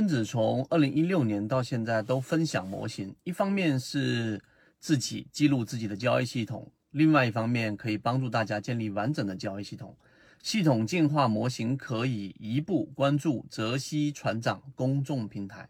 分子从二零一六年到现在都分享模型，一方面是自己记录自己的交易系统，另外一方面可以帮助大家建立完整的交易系统。系统进化模型可以一步关注泽西船长公众平台。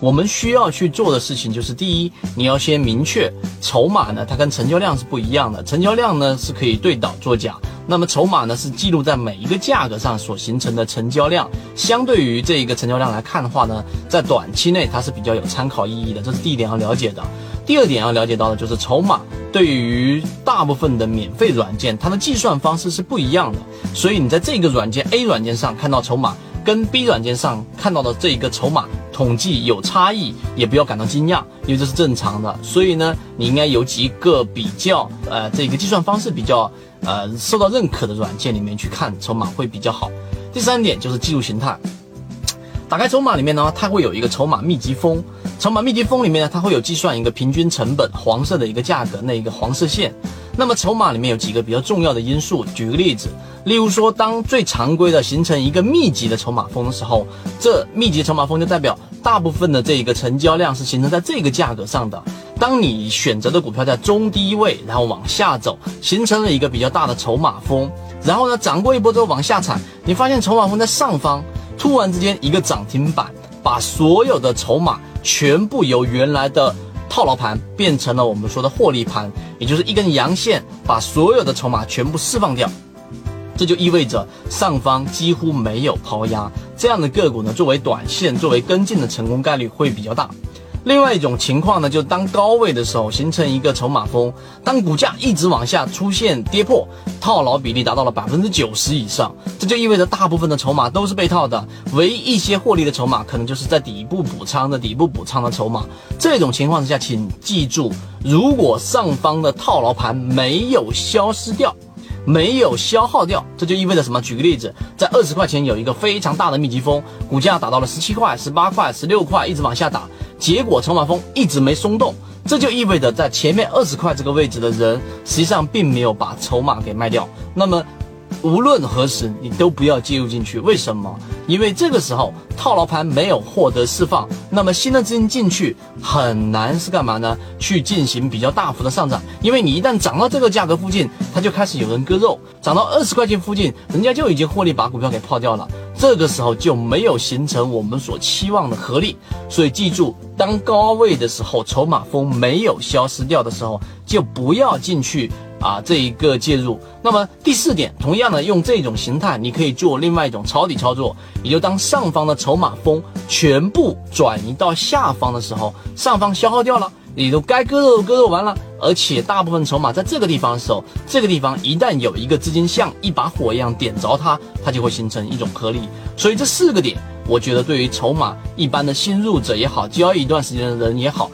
我们需要去做的事情就是：第一，你要先明确筹码呢，它跟成交量是不一样的。成交量呢是可以对倒作假，那么筹码呢是记录在每一个价格上所形成的成交量。相对于这一个成交量来看的话呢，在短期内它是比较有参考意义的。这是第一点要了解的。第二点要了解到的就是筹码对于大部分的免费软件，它的计算方式是不一样的。所以你在这个软件 A 软件上看到筹码，跟 B 软件上看到的这一个筹码。统计有差异，也不要感到惊讶，因为这是正常的。所以呢，你应该有几个比较，呃，这个计算方式比较，呃，受到认可的软件里面去看筹码会比较好。第三点就是技术形态，打开筹码里面呢，它会有一个筹码密集峰，筹码密集峰里面呢，它会有计算一个平均成本，黄色的一个价格，那一个黄色线。那么筹码里面有几个比较重要的因素，举个例子，例如说，当最常规的形成一个密集的筹码峰的时候，这密集筹码峰就代表大部分的这一个成交量是形成在这个价格上的。当你选择的股票在中低位，然后往下走，形成了一个比较大的筹码峰，然后呢涨过一波之后往下踩，你发现筹码峰在上方，突然之间一个涨停板，把所有的筹码全部由原来的。套牢盘变成了我们说的获利盘，也就是一根阳线把所有的筹码全部释放掉，这就意味着上方几乎没有抛压，这样的个股呢，作为短线作为跟进的成功概率会比较大。另外一种情况呢，就是当高位的时候形成一个筹码峰，当股价一直往下出现跌破，套牢比例达到了百分之九十以上，这就意味着大部分的筹码都是被套的，唯一一些获利的筹码可能就是在底部补仓的底部补仓的筹码。这种情况之下，请记住，如果上方的套牢盘没有消失掉。没有消耗掉，这就意味着什么？举个例子，在二十块钱有一个非常大的密集峰，股价打到了十七块、十八块、十六块，一直往下打，结果筹码峰一直没松动，这就意味着在前面二十块这个位置的人，实际上并没有把筹码给卖掉。那么。无论何时，你都不要介入进去。为什么？因为这个时候套牢盘没有获得释放，那么新的资金进去很难是干嘛呢？去进行比较大幅的上涨。因为你一旦涨到这个价格附近，它就开始有人割肉；涨到二十块钱附近，人家就已经获利把股票给抛掉了。这个时候就没有形成我们所期望的合力。所以记住，当高位的时候，筹码峰没有消失掉的时候，就不要进去。啊，这一个介入，那么第四点，同样的用这种形态，你可以做另外一种抄底操作，也就当上方的筹码峰全部转移到下方的时候，上方消耗掉了，你都该割肉割肉完了，而且大部分筹码在这个地方的时候，这个地方一旦有一个资金像一把火一样点着它，它就会形成一种颗粒。所以这四个点，我觉得对于筹码一般的新入者也好，交易一段时间的人也好。